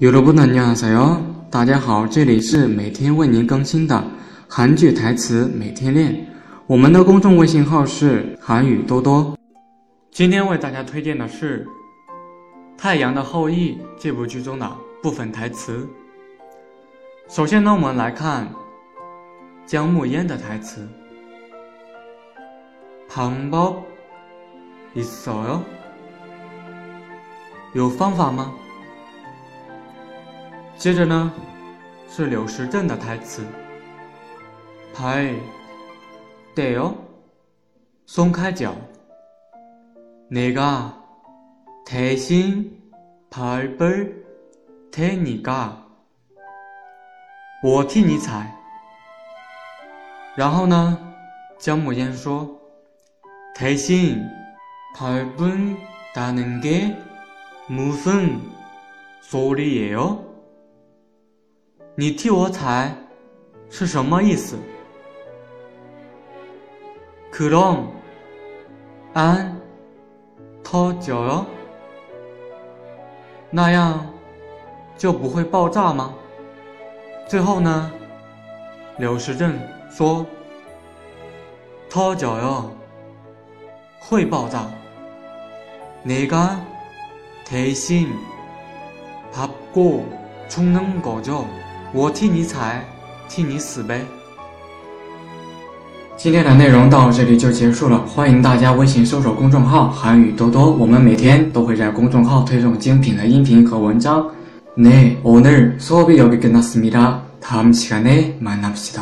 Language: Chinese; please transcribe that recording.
여러분안녕하세요，大家好，这里是每天为您更新的韩剧台词每天练。我们的公众微信号是韩语多多。今天为大家推荐的是《太阳的后裔》这部剧中的部分台词。首先呢，我们来看姜暮烟的台词。방법있어 요？ 有方法吗？ 接着呢，是柳时镇的台词。발， 떼 요， 松开脚。내가대신발을테니 까， 我替你踩。然后呢，姜暮烟说，대신발을다는게무슨소리예 요？ 你替我踩是什么意思？그럼안터져 요？ 那样就不会爆炸吗？最后呢，柳时镇说터져 요， 会爆炸。내가대신밟고죽는거 죠。 我替你踩，替你死呗。今天的内容到这里就结束了，欢迎大家微信搜索公众号“韩语多多”，我们每天都会在公众号推送精品的音频和文章。네오늘수업이여기끝났습니다다음시간에만납시다